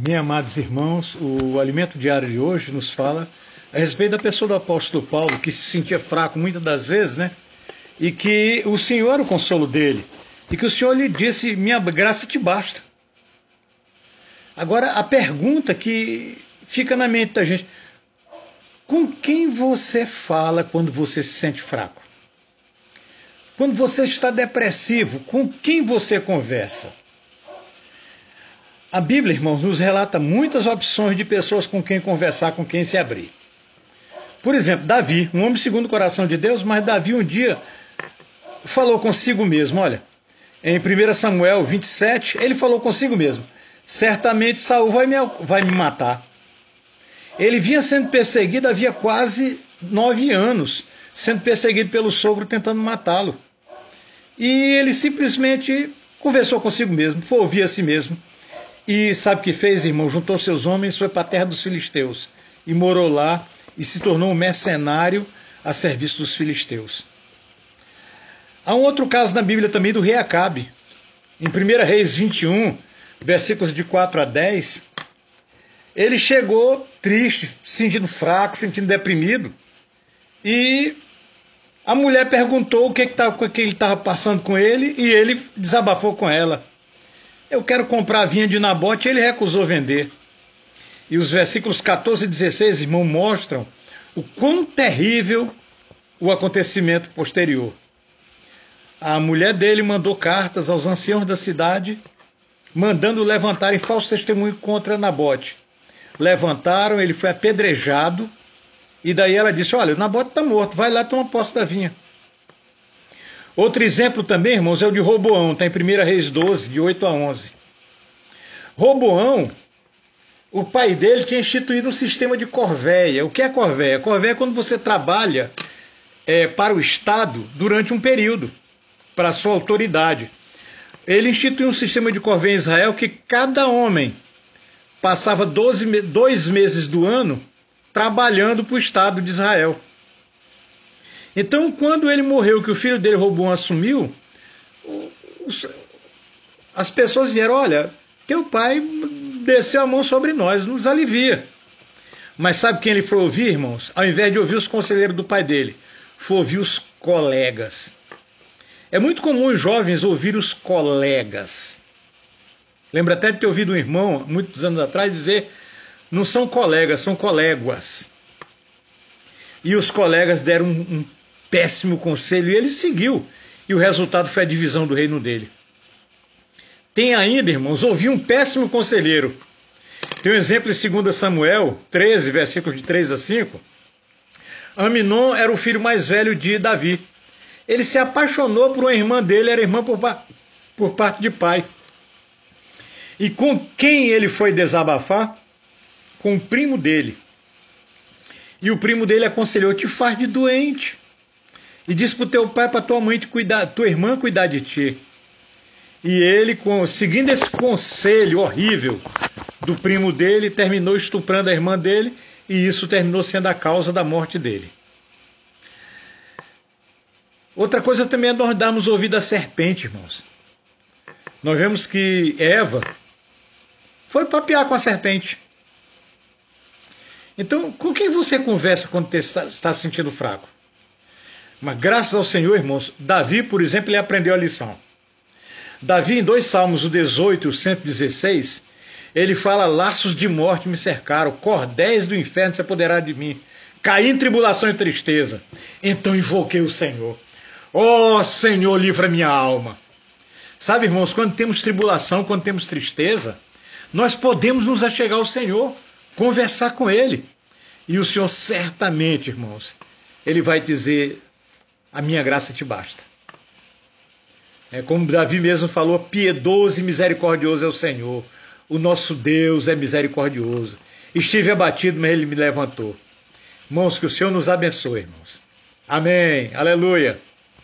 Amém, amados irmãos, o alimento diário de hoje nos fala a respeito da pessoa do apóstolo Paulo, que se sentia fraco muitas das vezes, né? E que o Senhor era o consolo dele. E que o Senhor lhe disse: Minha graça te basta. Agora, a pergunta que fica na mente da gente: com quem você fala quando você se sente fraco? Quando você está depressivo, com quem você conversa? A Bíblia, irmãos, nos relata muitas opções de pessoas com quem conversar, com quem se abrir. Por exemplo, Davi, um homem segundo o coração de Deus, mas Davi um dia falou consigo mesmo, olha, em 1 Samuel 27, ele falou consigo mesmo: certamente Saul vai me, vai me matar. Ele vinha sendo perseguido havia quase nove anos, sendo perseguido pelo sogro tentando matá-lo. E ele simplesmente conversou consigo mesmo, foi ouvir a si mesmo. E sabe o que fez, irmão? Juntou seus homens, foi para a terra dos filisteus e morou lá e se tornou um mercenário a serviço dos filisteus. Há um outro caso na Bíblia também do rei Acabe. Em 1 Reis 21, versículos de 4 a 10, ele chegou triste, sentindo fraco, sentindo deprimido, e a mulher perguntou o que, que, tava, que ele estava passando com ele, e ele desabafou com ela. Eu quero comprar a vinha de Nabote, ele recusou vender. E os versículos 14 e 16, irmão, mostram o quão terrível o acontecimento posterior. A mulher dele mandou cartas aos anciãos da cidade, mandando levantarem falso testemunho contra Nabote. Levantaram, ele foi apedrejado, e daí ela disse: Olha, Nabote está morto, vai lá tomar posse da vinha. Outro exemplo também, irmãos, é o de Roboão, está em 1 Reis 12, de 8 a 11. Roboão, o pai dele tinha instituído um sistema de corvéia. O que é corvéia? Corvéia é quando você trabalha é, para o Estado durante um período, para a sua autoridade. Ele instituiu um sistema de corvéia em Israel que cada homem passava 12, dois meses do ano trabalhando para o Estado de Israel. Então, quando ele morreu, que o filho dele, Robão, assumiu, as pessoas vieram: olha, teu pai desceu a mão sobre nós, nos alivia. Mas sabe quem ele foi ouvir, irmãos? Ao invés de ouvir os conselheiros do pai dele, foi ouvir os colegas. É muito comum os jovens ouvir os colegas. Lembra até de ter ouvido um irmão, muitos anos atrás, dizer: não são colegas, são coléguas. E os colegas deram um, um péssimo conselho e ele seguiu. E o resultado foi a divisão do reino dele. Tem ainda, irmãos, ouvi um péssimo conselheiro. Tem um exemplo em 2 Samuel 13, versículos de 3 a 5. Aminon era o filho mais velho de Davi. Ele se apaixonou por uma irmã dele, era irmã por, por parte de pai. E com quem ele foi desabafar? Com o primo dele. E o primo dele aconselhou: te faz de doente e disse para o teu pai, para tua mãe, te cuidar, tua irmã cuidar de ti. E ele, seguindo esse conselho horrível do primo dele, terminou estuprando a irmã dele, e isso terminou sendo a causa da morte dele. Outra coisa também é nós darmos ouvido à serpente, irmãos. Nós vemos que Eva foi papear com a serpente. Então, com quem você conversa quando está se sentindo fraco? Mas graças ao Senhor, irmãos, Davi, por exemplo, ele aprendeu a lição. Davi, em dois salmos, o 18 e o 116, ele fala: Laços de morte me cercaram, cordéis do inferno se apoderaram de mim. Caí em tribulação e tristeza. Então invoquei o Senhor. Ó oh, Senhor, livra minha alma. Sabe, irmãos, quando temos tribulação, quando temos tristeza, nós podemos nos achegar ao Senhor, conversar com Ele. E o Senhor certamente, irmãos, Ele vai dizer: a minha graça te basta. É como Davi mesmo falou: piedoso e misericordioso é o Senhor. O nosso Deus é misericordioso. Estive abatido, mas ele me levantou. Irmãos, que o Senhor nos abençoe, irmãos. Amém. Aleluia.